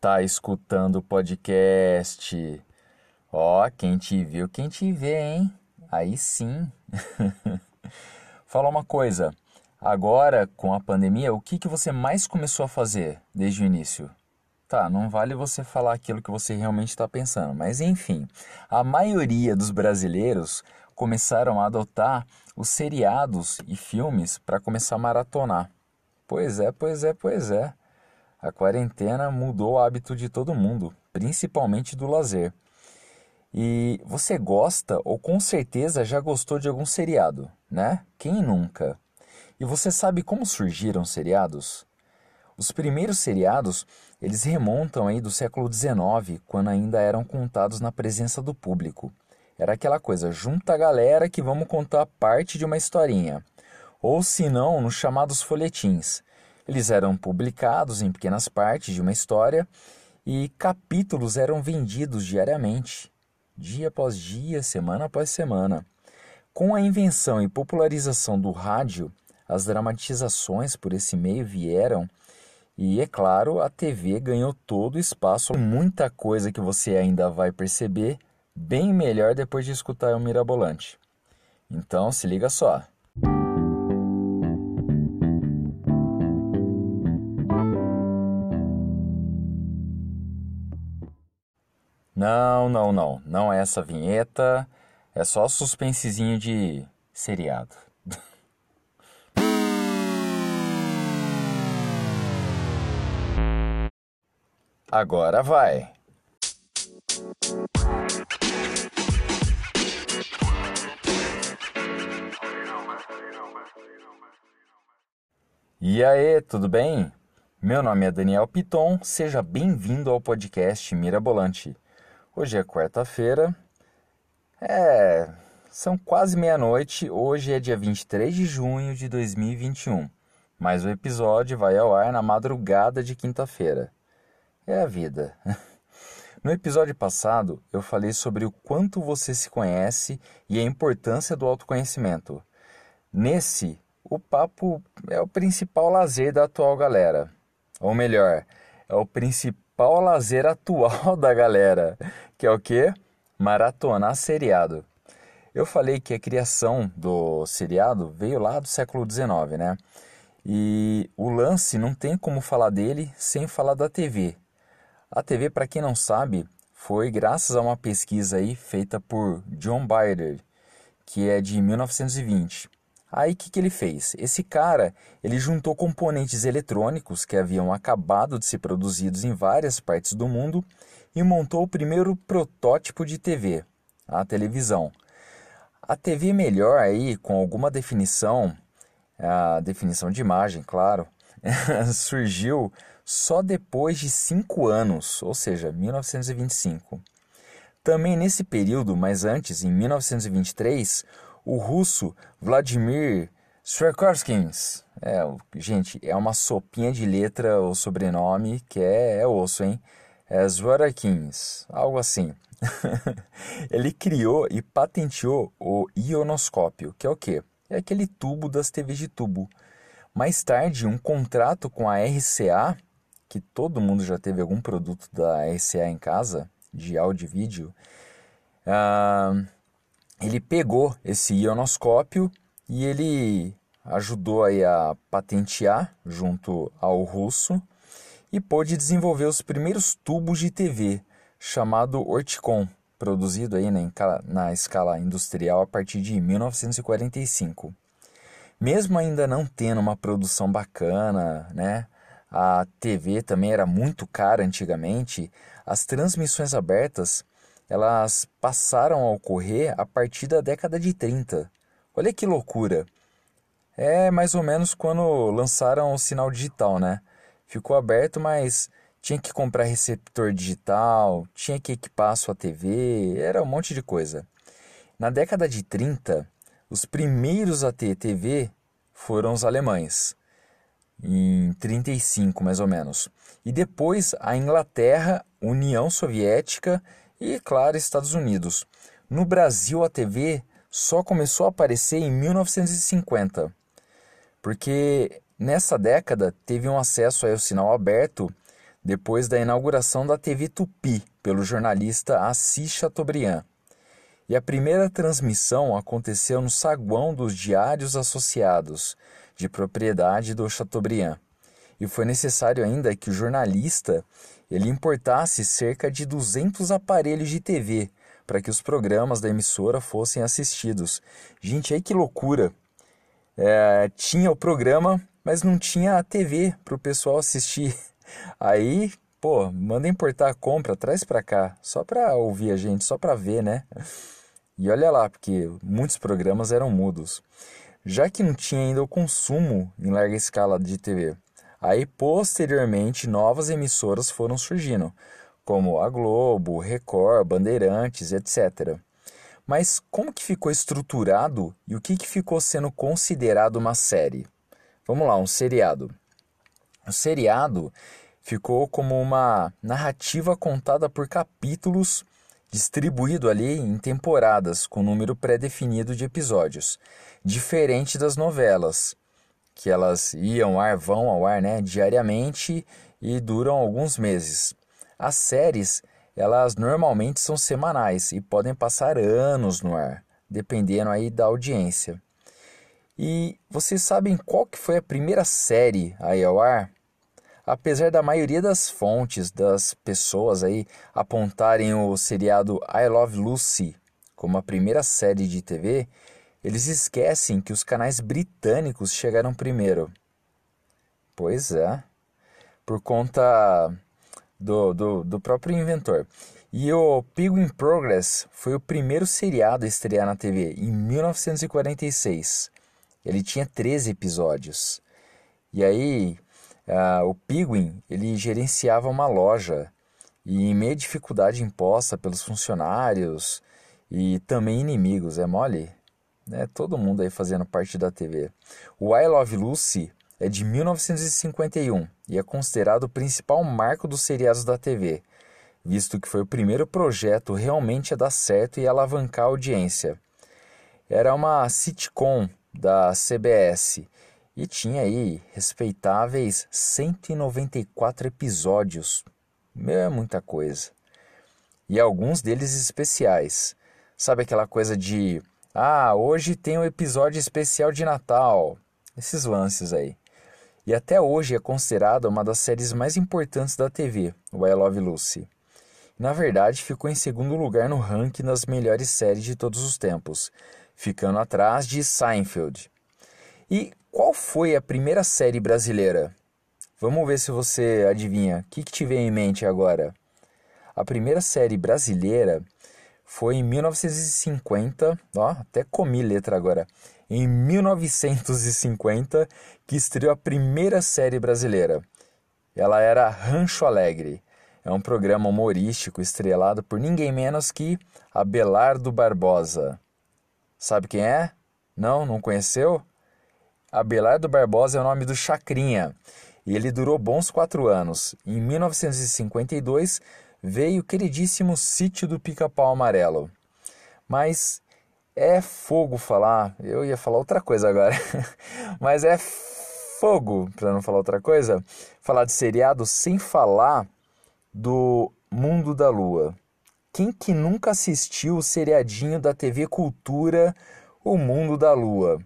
tá escutando o podcast. Ó, quem te viu, quem te vê, hein? Aí sim. Fala uma coisa. Agora, com a pandemia, o que, que você mais começou a fazer desde o início? Tá, não vale você falar aquilo que você realmente está pensando, mas enfim, a maioria dos brasileiros começaram a adotar os seriados e filmes para começar a maratonar. Pois é, pois é, pois é. A quarentena mudou o hábito de todo mundo, principalmente do lazer. E você gosta ou com certeza já gostou de algum seriado, né? Quem nunca? E você sabe como surgiram os seriados? Os primeiros seriados, eles remontam aí do século XIX, quando ainda eram contados na presença do público. Era aquela coisa, junta a galera que vamos contar parte de uma historinha. Ou se não, nos chamados folhetins. Eles eram publicados em pequenas partes de uma história e capítulos eram vendidos diariamente, dia após dia, semana após semana. Com a invenção e popularização do rádio, as dramatizações por esse meio vieram e, é claro, a TV ganhou todo o espaço. Muita coisa que você ainda vai perceber bem melhor depois de escutar o Mirabolante. Então, se liga só. Não, não, não. Não é essa vinheta. É só suspensezinho de seriado. Agora vai. E aí, tudo bem? Meu nome é Daniel Piton, seja bem-vindo ao podcast Mirabolante. Hoje é quarta-feira. É, são quase meia-noite. Hoje é dia 23 de junho de 2021. Mas o episódio vai ao ar na madrugada de quinta-feira. É a vida. No episódio passado, eu falei sobre o quanto você se conhece e a importância do autoconhecimento. Nesse, o papo é o principal lazer da atual galera. Ou melhor, é o principal principal lazer atual da galera, que é o que? Maratonar seriado. Eu falei que a criação do seriado veio lá do século XIX, né? E o lance não tem como falar dele sem falar da TV. A TV, para quem não sabe, foi graças a uma pesquisa aí feita por John Bader, que é de 1920. Aí o que, que ele fez? Esse cara ele juntou componentes eletrônicos que haviam acabado de ser produzidos em várias partes do mundo e montou o primeiro protótipo de TV, a televisão. A TV melhor aí, com alguma definição, a definição de imagem, claro, surgiu só depois de cinco anos, ou seja, 1925. Também nesse período, mas antes, em 1923, o russo Vladimir Sverkovskins. É, gente, é uma sopinha de letra o sobrenome que é, é osso, hein? É algo assim. Ele criou e patenteou o ionoscópio, que é o quê? É aquele tubo das TVs de tubo. Mais tarde, um contrato com a RCA, que todo mundo já teve algum produto da RCA em casa, de áudio e vídeo, uh, ele pegou esse ionoscópio e ele ajudou aí a patentear junto ao russo e pôde desenvolver os primeiros tubos de TV, chamado Orticon, produzido aí na, na escala industrial a partir de 1945. Mesmo ainda não tendo uma produção bacana, né? A TV também era muito cara antigamente. As transmissões abertas elas passaram a ocorrer a partir da década de 30. Olha que loucura! É mais ou menos quando lançaram o sinal digital, né? Ficou aberto, mas tinha que comprar receptor digital, tinha que equipar a sua TV, era um monte de coisa. Na década de 30, os primeiros a ter TV foram os alemães, em 35 mais ou menos. E depois a Inglaterra, União Soviética e, claro, Estados Unidos. No Brasil, a TV só começou a aparecer em 1950, porque nessa década teve um acesso ao sinal aberto depois da inauguração da TV Tupi pelo jornalista Assis Chateaubriand. E a primeira transmissão aconteceu no saguão dos Diários Associados, de propriedade do Chateaubriand. E foi necessário ainda que o jornalista ele importasse cerca de 200 aparelhos de TV para que os programas da emissora fossem assistidos. Gente, aí que loucura! É, tinha o programa, mas não tinha a TV para o pessoal assistir. Aí, pô, manda importar a compra, traz para cá, só para ouvir a gente, só para ver, né? E olha lá, porque muitos programas eram mudos. Já que não tinha ainda o consumo em larga escala de TV. Aí, posteriormente, novas emissoras foram surgindo, como a Globo, Record, Bandeirantes, etc. Mas como que ficou estruturado e o que, que ficou sendo considerado uma série? Vamos lá, um seriado. O seriado ficou como uma narrativa contada por capítulos, distribuído ali em temporadas com número pré-definido de episódios, diferente das novelas, que elas iam ao ar, vão ao ar, né, diariamente e duram alguns meses. As séries elas normalmente são semanais e podem passar anos no ar, dependendo aí da audiência. E vocês sabem qual que foi a primeira série aí ao ar? Apesar da maioria das fontes das pessoas aí apontarem o seriado I Love Lucy como a primeira série de TV, eles esquecem que os canais britânicos chegaram primeiro. Pois é, por conta do, do, do próprio inventor. E o Pig in Progress foi o primeiro seriado a estrear na TV em 1946. Ele tinha 13 episódios. E aí, uh, o Piguin ele gerenciava uma loja e em meio à dificuldade imposta pelos funcionários e também inimigos, é mole? Né? Todo mundo aí fazendo parte da TV. O I Love Lucy é de 1951 e é considerado o principal marco dos seriados da TV, visto que foi o primeiro projeto realmente a dar certo e alavancar a audiência. Era uma sitcom da CBS e tinha aí respeitáveis 194 episódios. Meu, é muita coisa. E alguns deles especiais. Sabe aquela coisa de ah, hoje tem um episódio especial de Natal. Esses lances aí e até hoje é considerada uma das séries mais importantes da TV, o I Love Lucy. Na verdade, ficou em segundo lugar no ranking das melhores séries de todos os tempos, ficando atrás de Seinfeld. E qual foi a primeira série brasileira? Vamos ver se você adivinha. O que, que te vem em mente agora? A primeira série brasileira foi em 1950, ó, até comi letra agora em 1950, que estreou a primeira série brasileira. Ela era Rancho Alegre. É um programa humorístico estrelado por ninguém menos que Abelardo Barbosa. Sabe quem é? Não, não conheceu? Abelardo Barbosa é o nome do Chacrinha e ele durou bons quatro anos. Em 1952 veio o queridíssimo Sítio do Pica-Pau Amarelo. Mas é fogo falar. Eu ia falar outra coisa agora. Mas é fogo, para não falar outra coisa, falar de seriado sem falar do Mundo da Lua. Quem que nunca assistiu o seriadinho da TV Cultura O Mundo da Lua?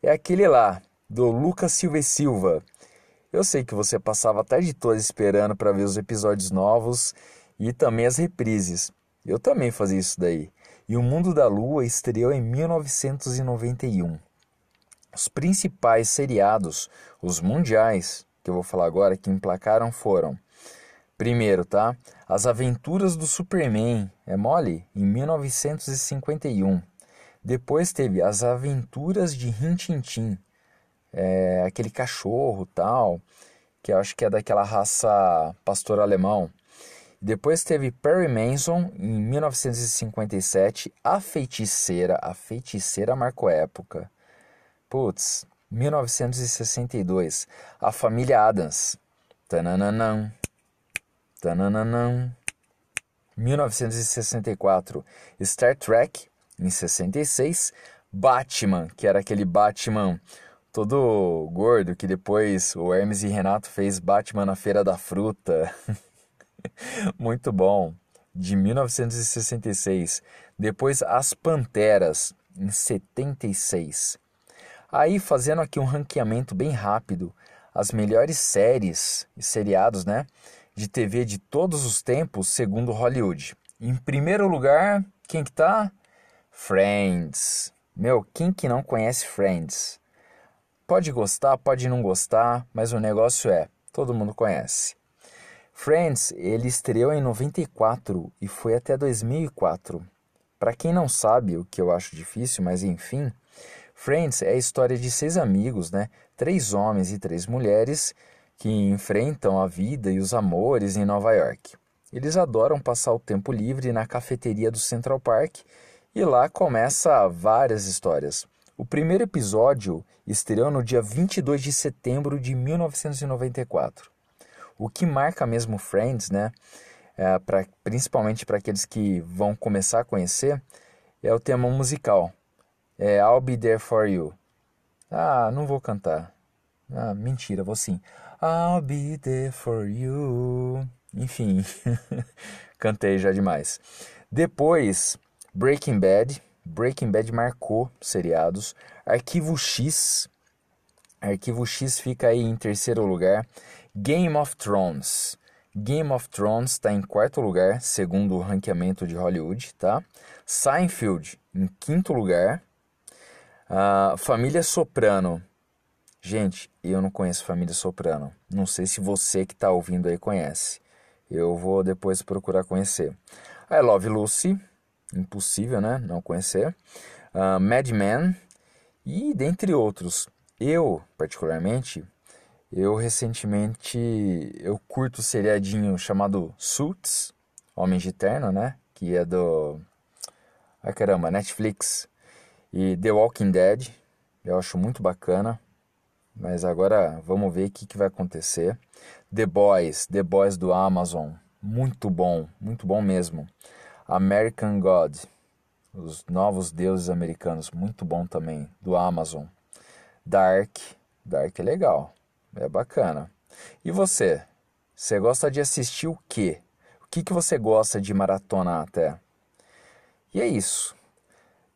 É aquele lá, do Lucas Silva e Silva. Eu sei que você passava a tarde toda esperando para ver os episódios novos e também as reprises. Eu também fazia isso daí e O Mundo da Lua estreou em 1991. Os principais seriados, os mundiais, que eu vou falar agora, que emplacaram foram: primeiro, tá? As Aventuras do Superman, é mole? Em 1951. Depois teve As Aventuras de Rintintim, é, aquele cachorro tal, que eu acho que é daquela raça pastor alemão. Depois teve Perry Manson em 1957, A Feiticeira, A Feiticeira marcou época. Putz, 1962, A Família Adams. Tananã. Tananã. 1964, Star Trek em 66, Batman, que era aquele Batman todo gordo, que depois o Hermes e Renato fez Batman na Feira da Fruta. Muito bom. De 1966. Depois As Panteras, em 76. Aí, fazendo aqui um ranqueamento bem rápido, as melhores séries e seriados, né, de TV de todos os tempos, segundo Hollywood. Em primeiro lugar, quem que tá? Friends. Meu, quem que não conhece Friends? Pode gostar, pode não gostar, mas o negócio é, todo mundo conhece. Friends, ele estreou em 94 e foi até 2004. Para quem não sabe, o que eu acho difícil, mas enfim, Friends é a história de seis amigos, né? Três homens e três mulheres que enfrentam a vida e os amores em Nova York. Eles adoram passar o tempo livre na cafeteria do Central Park e lá começa várias histórias. O primeiro episódio estreou no dia 22 de setembro de 1994. O que marca mesmo Friends, né? É, pra, principalmente para aqueles que vão começar a conhecer, é o tema musical. É I'll Be There For You. Ah, não vou cantar. Ah, mentira, vou sim. I'll be there for you. Enfim, cantei já demais. Depois, Breaking Bad, Breaking Bad marcou seriados. Arquivo X. Arquivo X fica aí em terceiro lugar. Game of Thrones. Game of Thrones está em quarto lugar, segundo o ranqueamento de Hollywood, tá? Seinfeld em quinto lugar. Uh, Família Soprano. Gente, eu não conheço Família Soprano. Não sei se você que está ouvindo aí conhece. Eu vou depois procurar conhecer. I Love Lucy impossível, né? Não conhecer. Uh, Mad Men e dentre outros. Eu, particularmente, eu recentemente eu curto o seriadinho chamado Suits, Homens de Terno, né? Que é do ah caramba, Netflix e The Walking Dead. Eu acho muito bacana. Mas agora vamos ver o que, que vai acontecer. The Boys, The Boys do Amazon. Muito bom, muito bom mesmo. American God, Os Novos Deuses Americanos, muito bom também, do Amazon. Dark, Dark é legal, é bacana. E você? Você gosta de assistir o quê? O que, que você gosta de maratonar até? E é isso.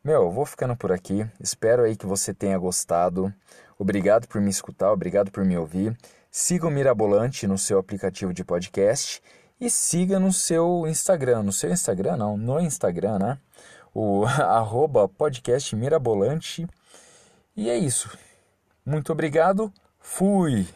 Meu, vou ficando por aqui. Espero aí que você tenha gostado. Obrigado por me escutar, obrigado por me ouvir. Siga o Mirabolante no seu aplicativo de podcast e siga no seu Instagram, no seu Instagram não, no Instagram, né? O arroba podcast Mirabolante. E é isso. Muito obrigado. Fui!